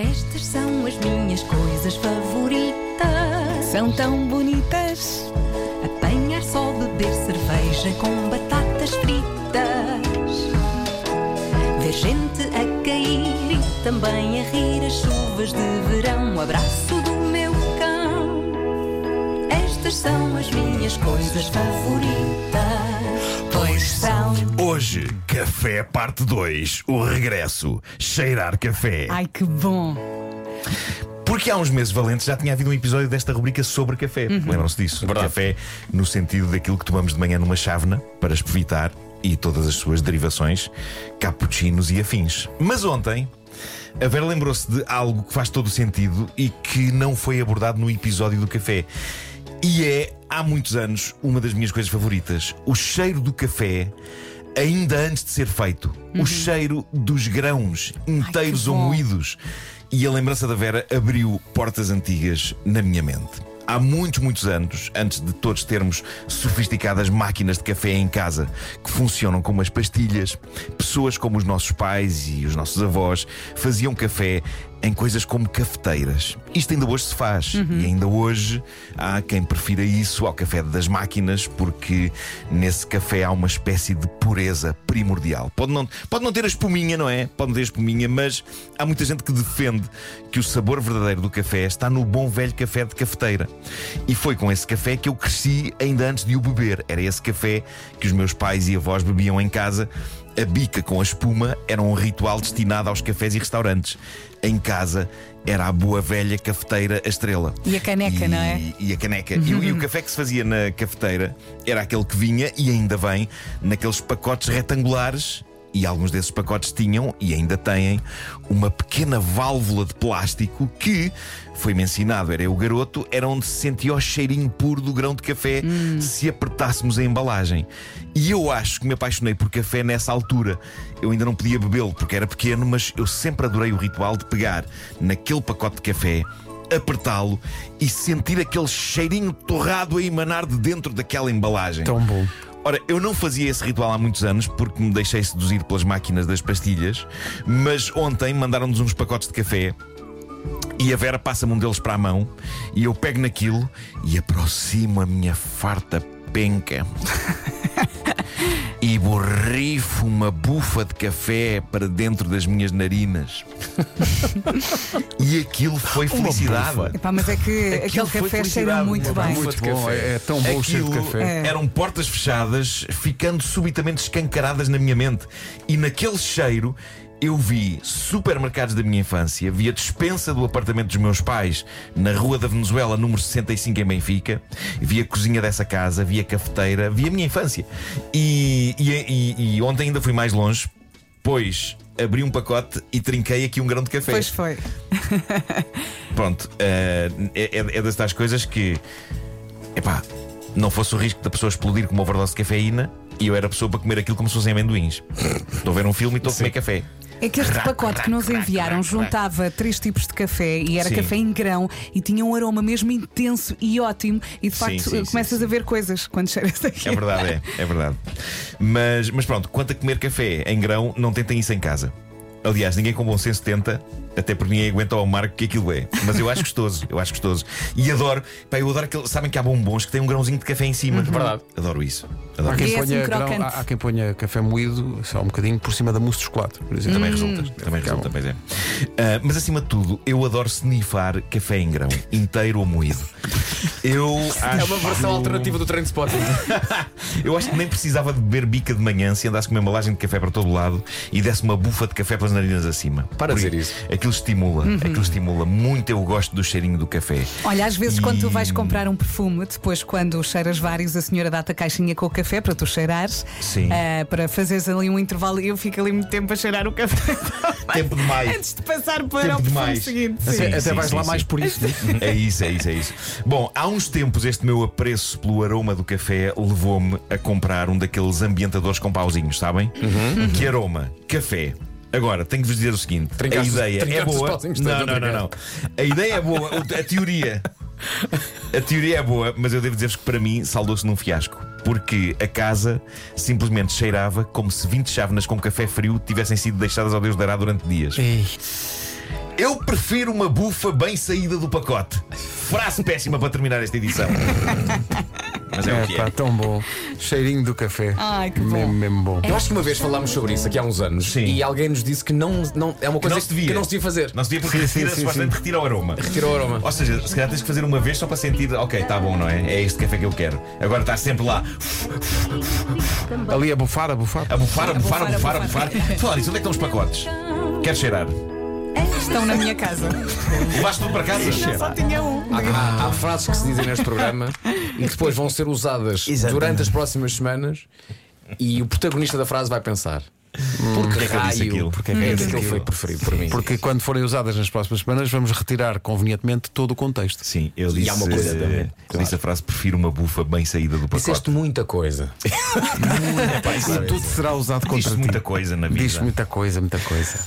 Estas são as minhas coisas favoritas. São tão bonitas. Apanhar só, beber cerveja com batatas fritas. Ver gente a cair e também a rir as chuvas de verão. O abraço do meu cão. Estas são as minhas coisas favoritas. Hoje, Café Parte 2, o regresso. Cheirar café. Ai, que bom. Porque há uns meses valentes já tinha havido um episódio desta rubrica sobre café. Lembram-se disso? Café no sentido daquilo que tomamos de manhã numa chávena para espevitar e todas as suas derivações, cappuccinos e afins. Mas ontem. A Vera lembrou-se de algo que faz todo o sentido e que não foi abordado no episódio do café. E é, há muitos anos, uma das minhas coisas favoritas. O cheiro do café, ainda antes de ser feito. O cheiro dos grãos inteiros ou bom. moídos. E a lembrança da Vera abriu portas antigas na minha mente. Há muitos, muitos anos, antes de todos termos sofisticadas máquinas de café em casa que funcionam como as pastilhas, pessoas como os nossos pais e os nossos avós faziam café em coisas como cafeteiras. Isto ainda hoje se faz. E ainda hoje há quem prefira isso ao café das máquinas, porque nesse café há uma espécie de pureza primordial. Pode não, pode não ter a espuminha, não é? Pode não ter a espuminha, mas há muita gente que defende que o sabor verdadeiro do café está no bom velho café de cafeteira. E foi com esse café que eu cresci ainda antes de o beber. Era esse café que os meus pais e avós bebiam em casa. A bica com a espuma era um ritual destinado aos cafés e restaurantes. Em casa era a boa velha cafeteira a estrela. E a caneca, E- não é? E a caneca. E, e o café que se fazia na cafeteira era aquele que vinha, e ainda vem, naqueles pacotes retangulares. E alguns desses pacotes tinham, e ainda têm, uma pequena válvula de plástico que, foi-me ensinado, era eu garoto, era onde se sentia o cheirinho puro do grão de café se apertássemos a embalagem. E eu acho que me apaixonei por café nessa altura. Eu ainda não podia bebê-lo porque era pequeno, mas eu sempre adorei o ritual de pegar naquele pacote de café apertá-lo e sentir aquele cheirinho torrado a emanar de dentro daquela embalagem. Tão bom. Ora, eu não fazia esse ritual há muitos anos porque me deixei seduzir pelas máquinas das pastilhas, mas ontem mandaram-nos uns pacotes de café. E a Vera passa-me um deles para a mão e eu pego naquilo e aproximo a minha farta penca borrifo uma bufa de café para dentro das minhas narinas. e aquilo foi felicidade. Epá, mas é que Aquilo aquele café cheira muito bem. Muito de bom, café. é, é tão bom o cheiro de Aquilo café. É. Eram portas fechadas, ficando subitamente escancaradas na minha mente. E naquele cheiro. Eu vi supermercados da minha infância, vi a despensa do apartamento dos meus pais na Rua da Venezuela, número 65 em Benfica, vi a cozinha dessa casa, vi a cafeteira, vi a minha infância. E, e, e- e ontem ainda fui mais longe, pois abri um pacote e trinquei aqui um grão de café. Pois foi. Pronto, eh, é, é, é das tais coisas que, epá, não fosse o risco da pessoa explodir com uma overdose de cafeína e eu era a pessoa para comer aquilo como se fossem amendoins. Estou a ver um filme e estou a comer café. É que este pacote que nos enviaram juntava três tipos de café e era Sim. café em grão e tinha um aroma mesmo intenso e ótimo. E de Sim, facto sim, começas sim, a ver coisas quando cheiras É aquilo. verdade, é, é verdade. Mas, mas pronto, quanto a comer café em grão, não tentem isso em casa. Aliás, ninguém com bom senso tenta, até porque ninguém aguenta ao amargo que aquilo é. Mas eu acho gostoso, eu acho gostoso. E adoro, pá, eu adoro aquele. Sabem que há bombons que têm um grãozinho de café em cima. Verdade. Adoro isso. Há Adoro quem, E é ponha assim grão- há, há quem ponha café moído só um bocadinho por cima da mousse de chocolate, por exemplo. Também resulta, também resulta, pois é. Ah, mas acima de tudo, eu adoro snifar café em grão, inteiro ou moído. Eu É acho, uma versão alternativa do Train Spotting. eu acho que nem precisava de beber bica de manhã se andasse com uma embalagem de café para todo lado e desse uma bufa de café pelas narinas acima. Para dizer isso. Aquilo estimula, aquilo estimula muito. Eu gosto do cheirinho do café. Olha, às vezes E- quando tu vais comprar um perfume, depois quando cheiras vários, a senhora dá-te a caixinha com o café para tu cheirares, Sim. ah, para fazeres ali um intervalo e eu fico ali muito tempo a cheirar o café Tempo demais. antes de passar para Tempo o perfume demais. seguinte. Sim, Sim. Até sim, vais sim, lá sim. mais por isso. É isso, é isso, é isso. Bom, há uns tempos este meu apreço pelo aroma do café levou-me a comprar um daqueles ambientadores com pauzinhos, sabem? Que aroma? Café. Agora, tenho que vos dizer o seguinte: a ideia é boa. Não, não, não, não. A ideia é boa, a teoria. A teoria é boa, mas eu devo dizer-vos que para mim saldou-se num fiasco. Porque a casa simplesmente cheirava como se 20 chávenas com café frio tivessem sido deixadas ao Deus dará durante dias. Eu prefiro uma bufa bem saída do pacote. Frase péssima para terminar esta edição. Mas é, É o que pá, é. tão bom. Cheirinho do café. Ai, que bom. Mesmo, mesmo bom. Eu acho que uma vez falámos sobre isso aqui há uns anos Sim. e alguém nos disse que não, não é uma coisa não se devia. que não se devia fazer. Não se devia porque Sim, retira, sim, supostamente sim. retira o aroma. Retira o aroma. Ou seja, se calhar tens que fazer uma vez só para sentir, ok, está bom, não é? É este café que eu quero. Agora estar sempre lá Ali a bufar, a bufar. a bufar, a bufar, a bufar, a a bufar. Falar isso, onde é que estão os pacotes? Quero cheirar. Estão na minha casa. Levaste tudo para casa? Só tinha um. Há, há frases que se dizem neste programa e que depois vão ser usadas durante as próximas semanas e o protagonista da frase vai pensar. Por que Porquê é que eu disse raio? aquilo? Porque é que aquilo foi preferido por mim? Porque quando forem usadas nas próximas semanas, vamos retirar convenientemente todo o contexto. Sim, eu E disse, há uma coisa também, eu disse a frase: prefiro uma bufa bem saída do pacote. Disseste muita coisa. Epá, isso- Tudo será usado contra Diz-se ti. muita coisa na vida. Diz muita coisa, muita coisa.